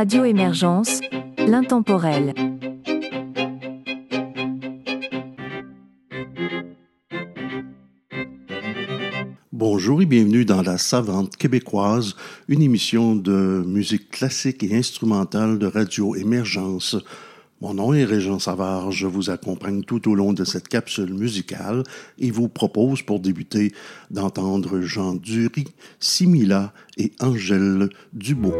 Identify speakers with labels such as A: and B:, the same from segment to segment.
A: Radio Émergence, l'intemporel.
B: Bonjour et bienvenue dans La Savante québécoise, une émission de musique classique et instrumentale de Radio Émergence. Mon nom est Régent Savard, je vous accompagne tout au long de cette capsule musicale et vous propose pour débuter d'entendre Jean Dury, Simila et Angèle Dubo.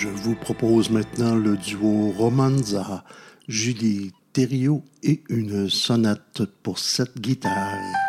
B: Je vous propose maintenant le duo Romanza, Julie Thériault et une sonate pour cette guitare.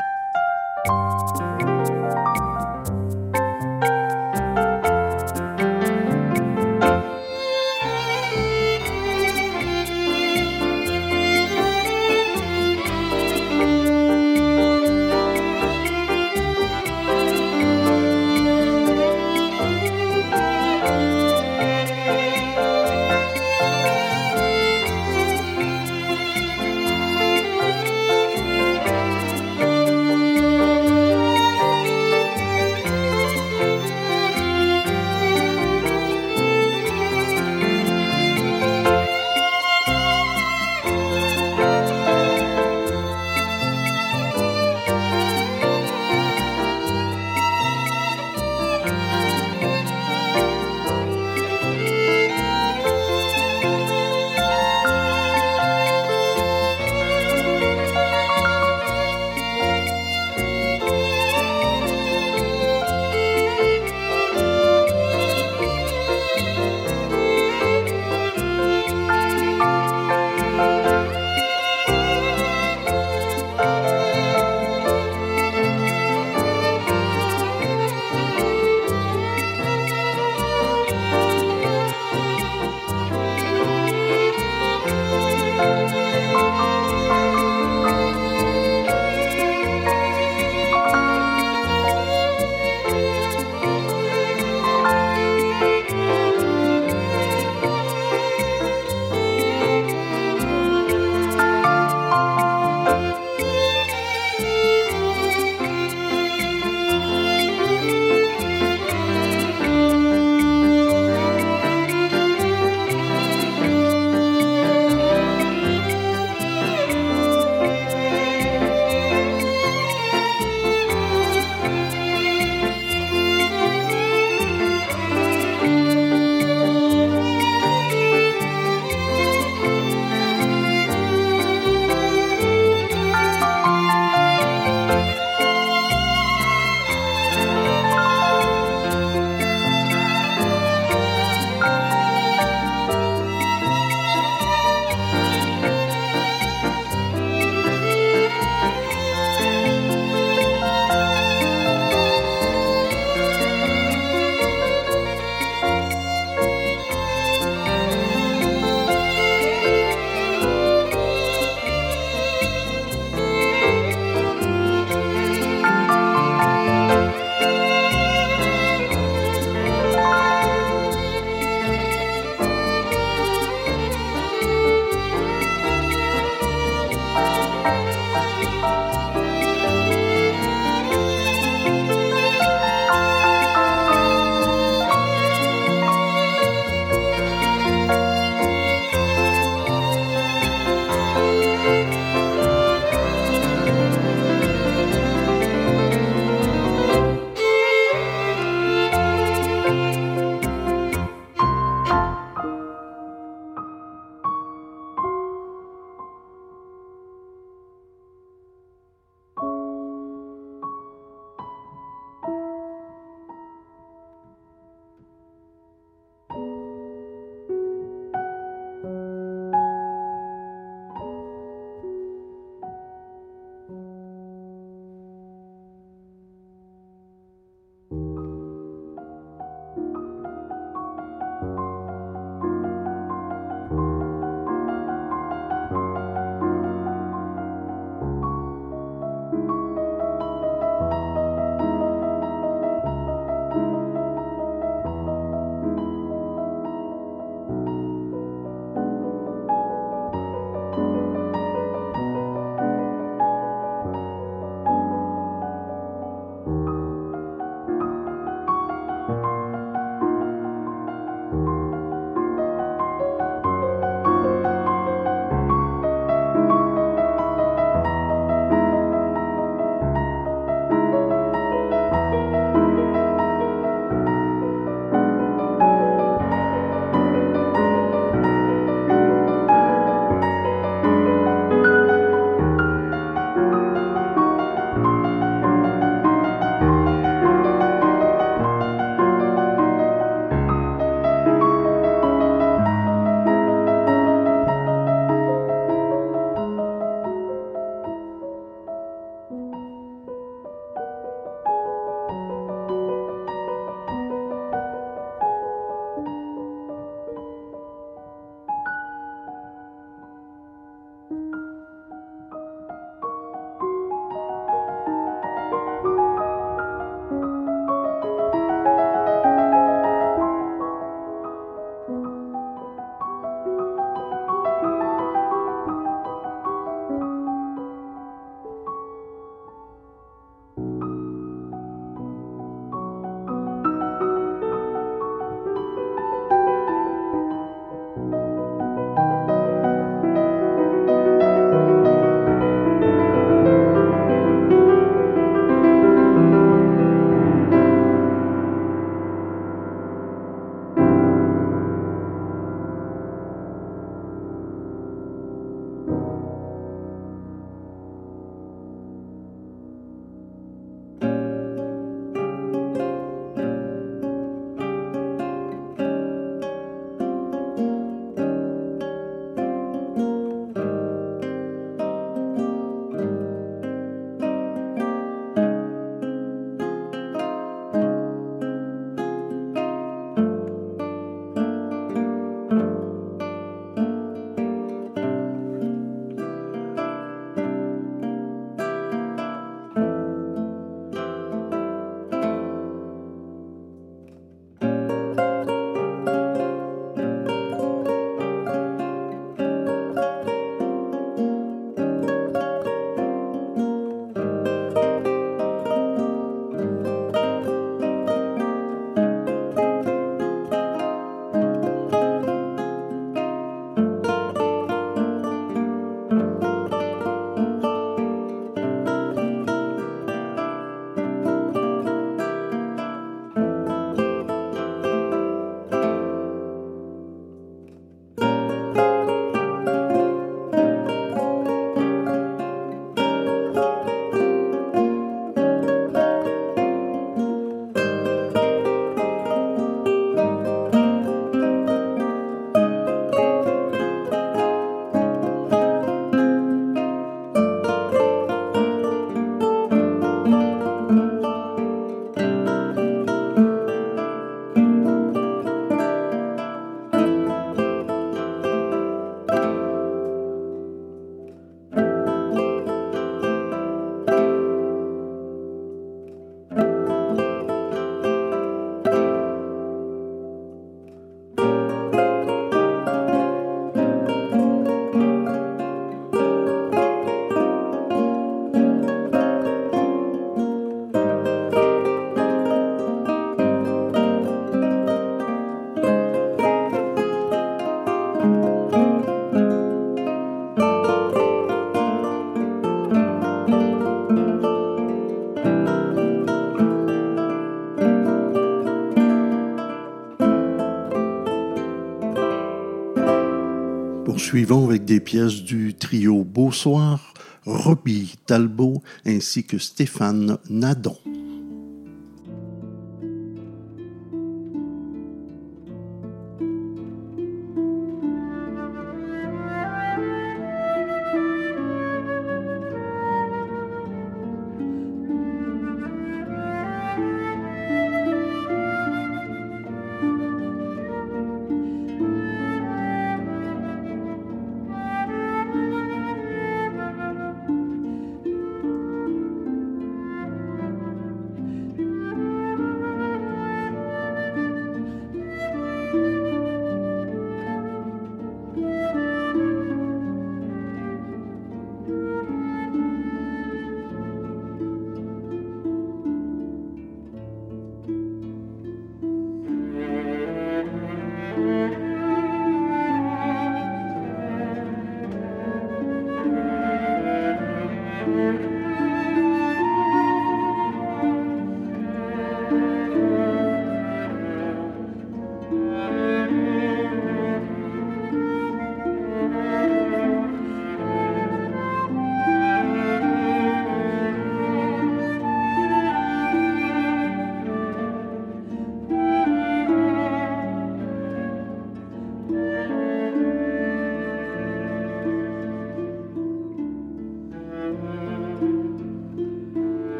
B: Poursuivons avec des pièces du trio Beau Soir, Robbie Talbot ainsi que Stéphane Nadon.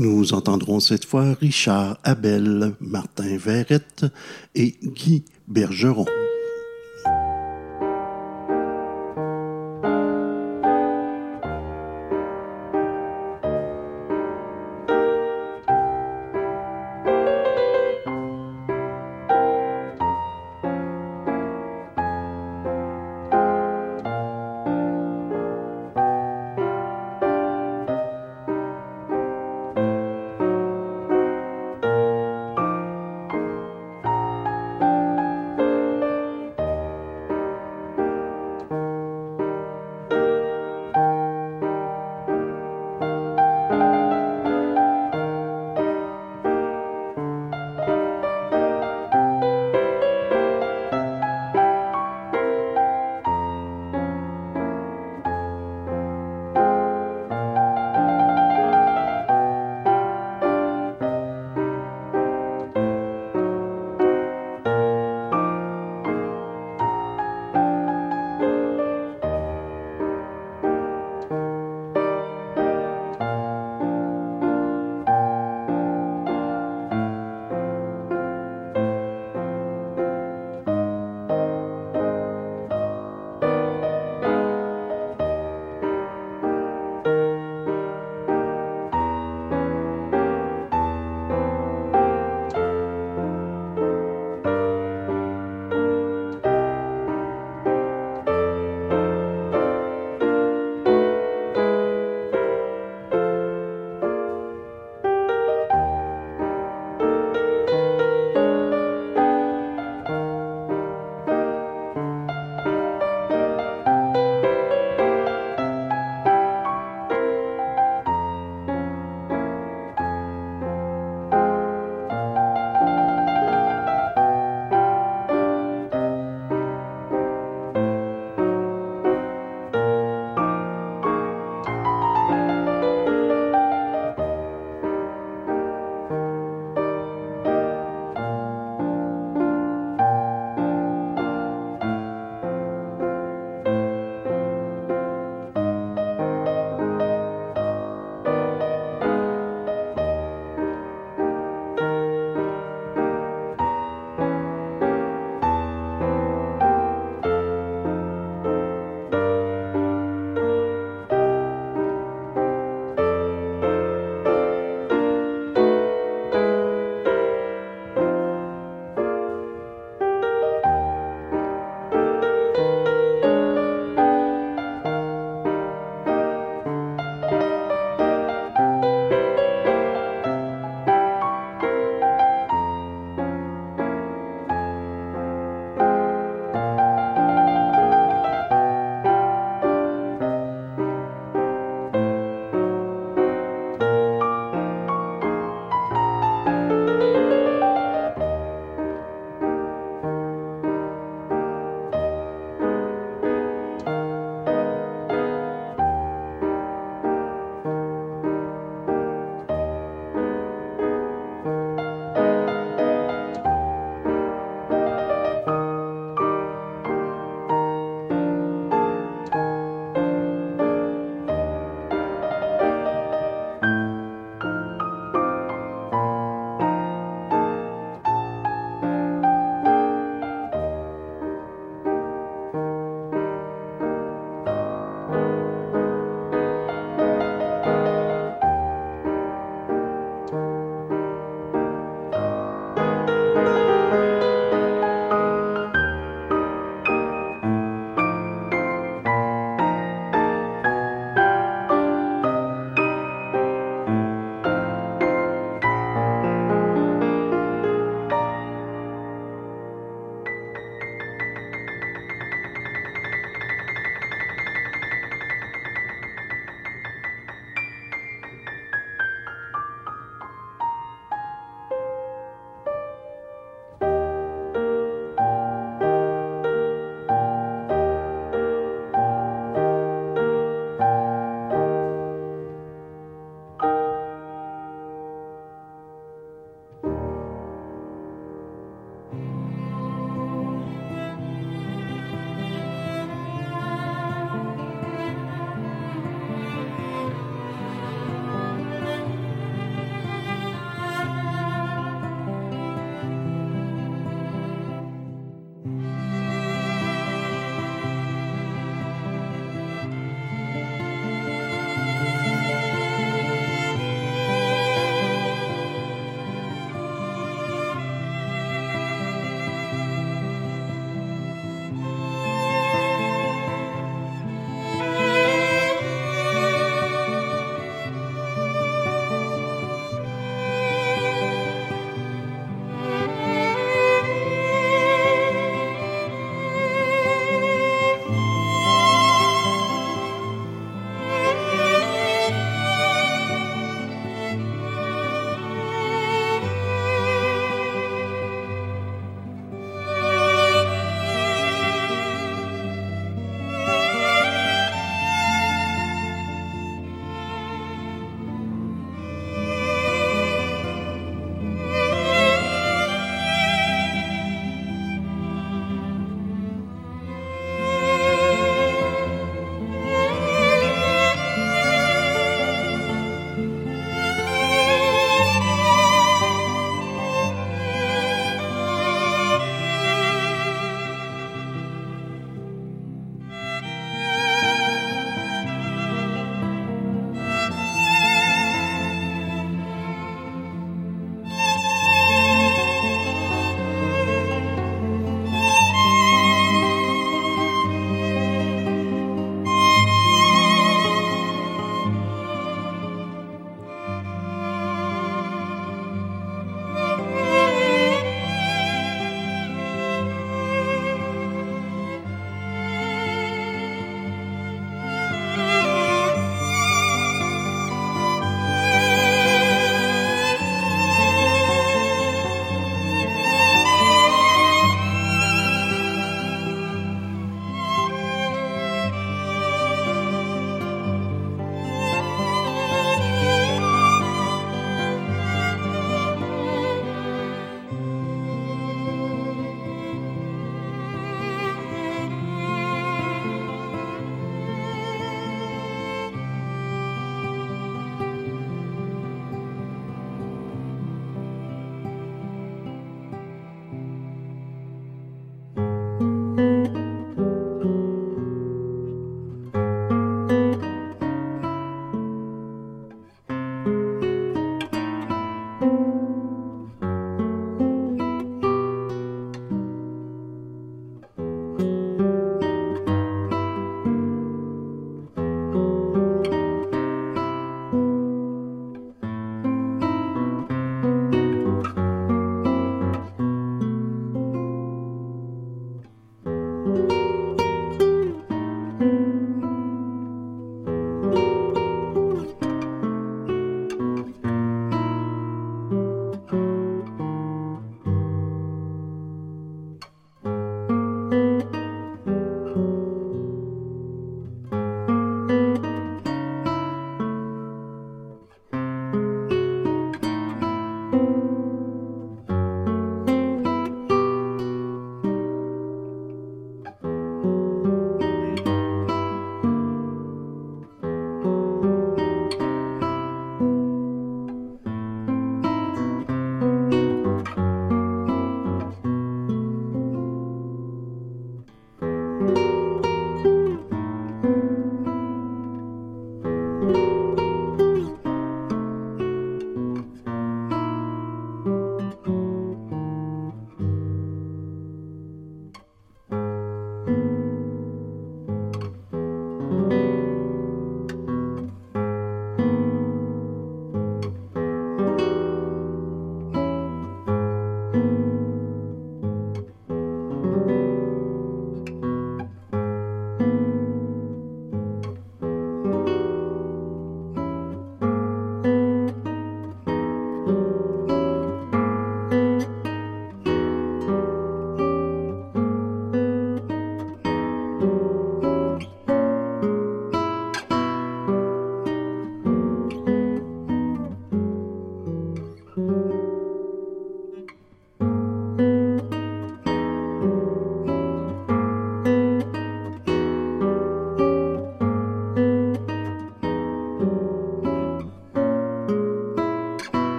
B: Nous entendrons cette fois Richard Abel, Martin Verrette et Guy Bergeron.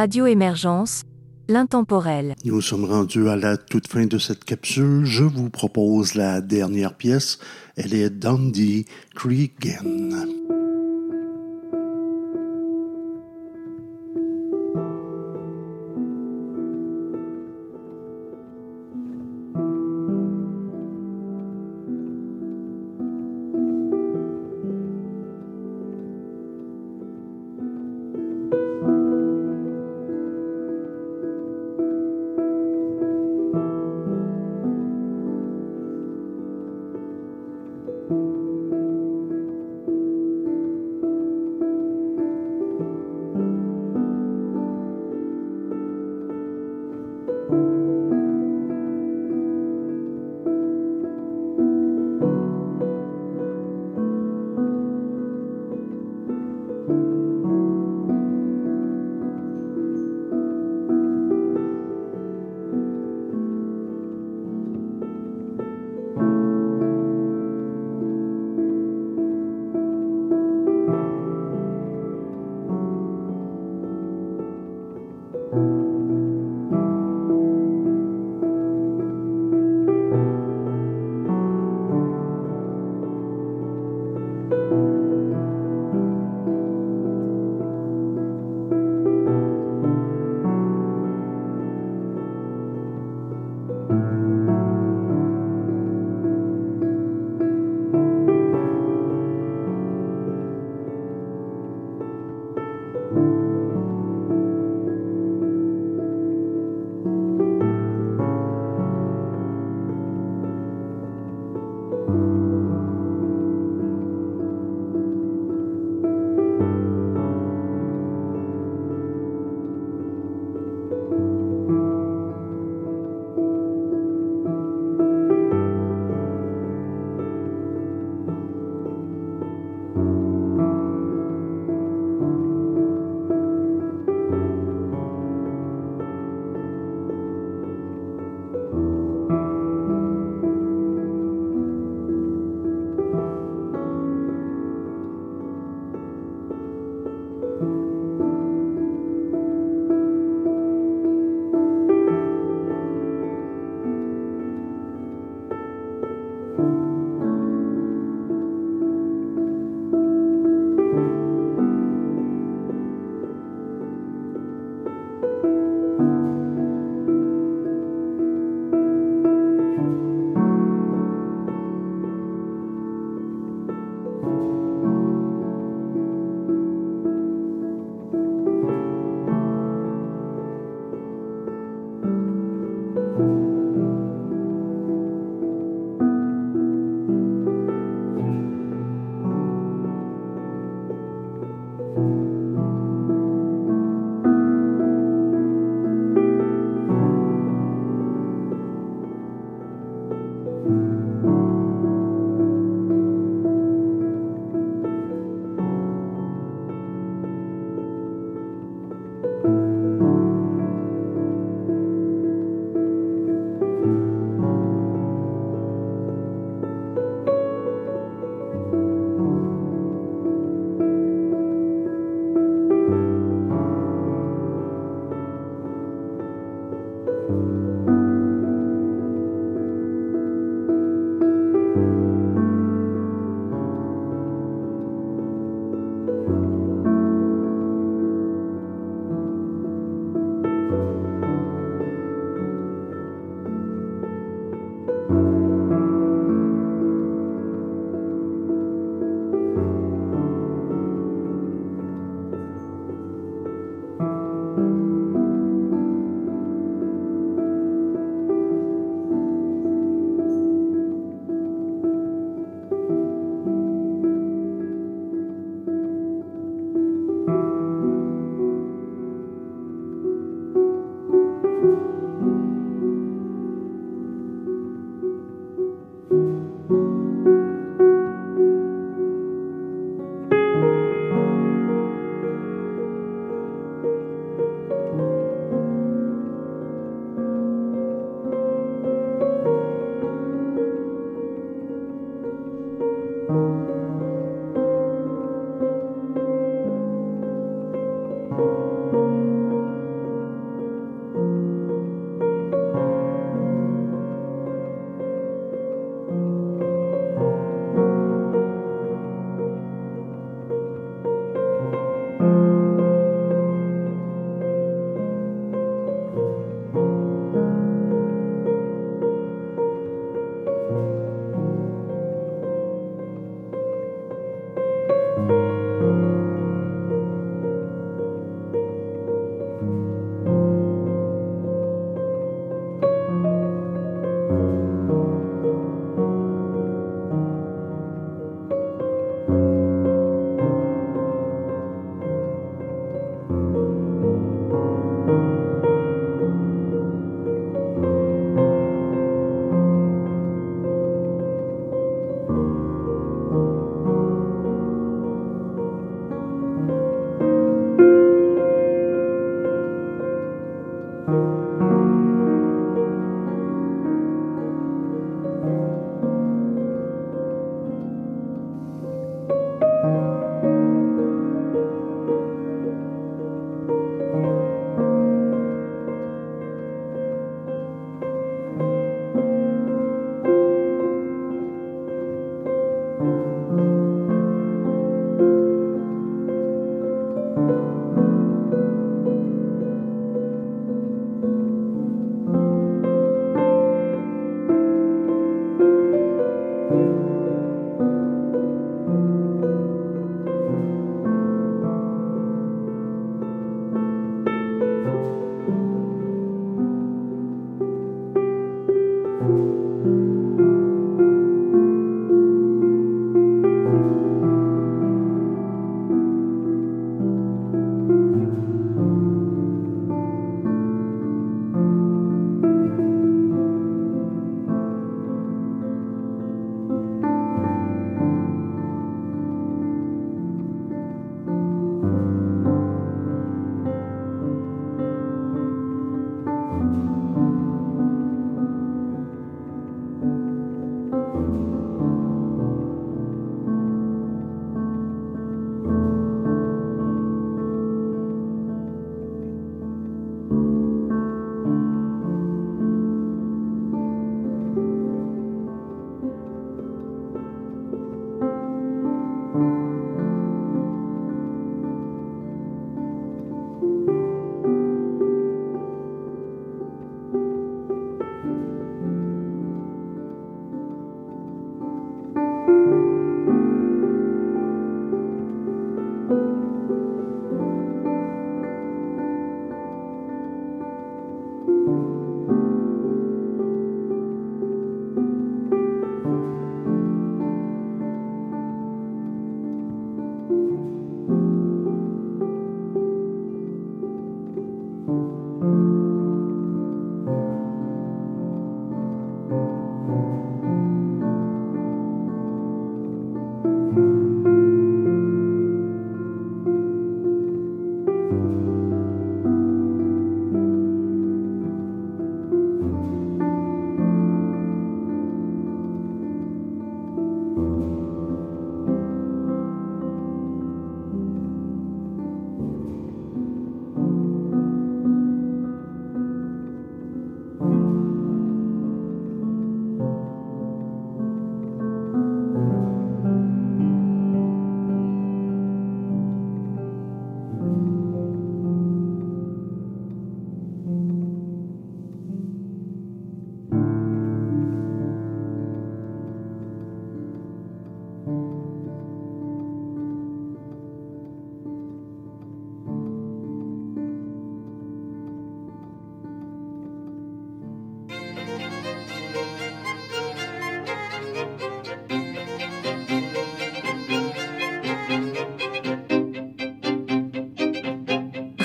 A: Radio Émergence, l'intemporel.
B: Nous sommes rendus à la toute fin de cette capsule. Je vous propose la dernière pièce. Elle est Dundee Cregan.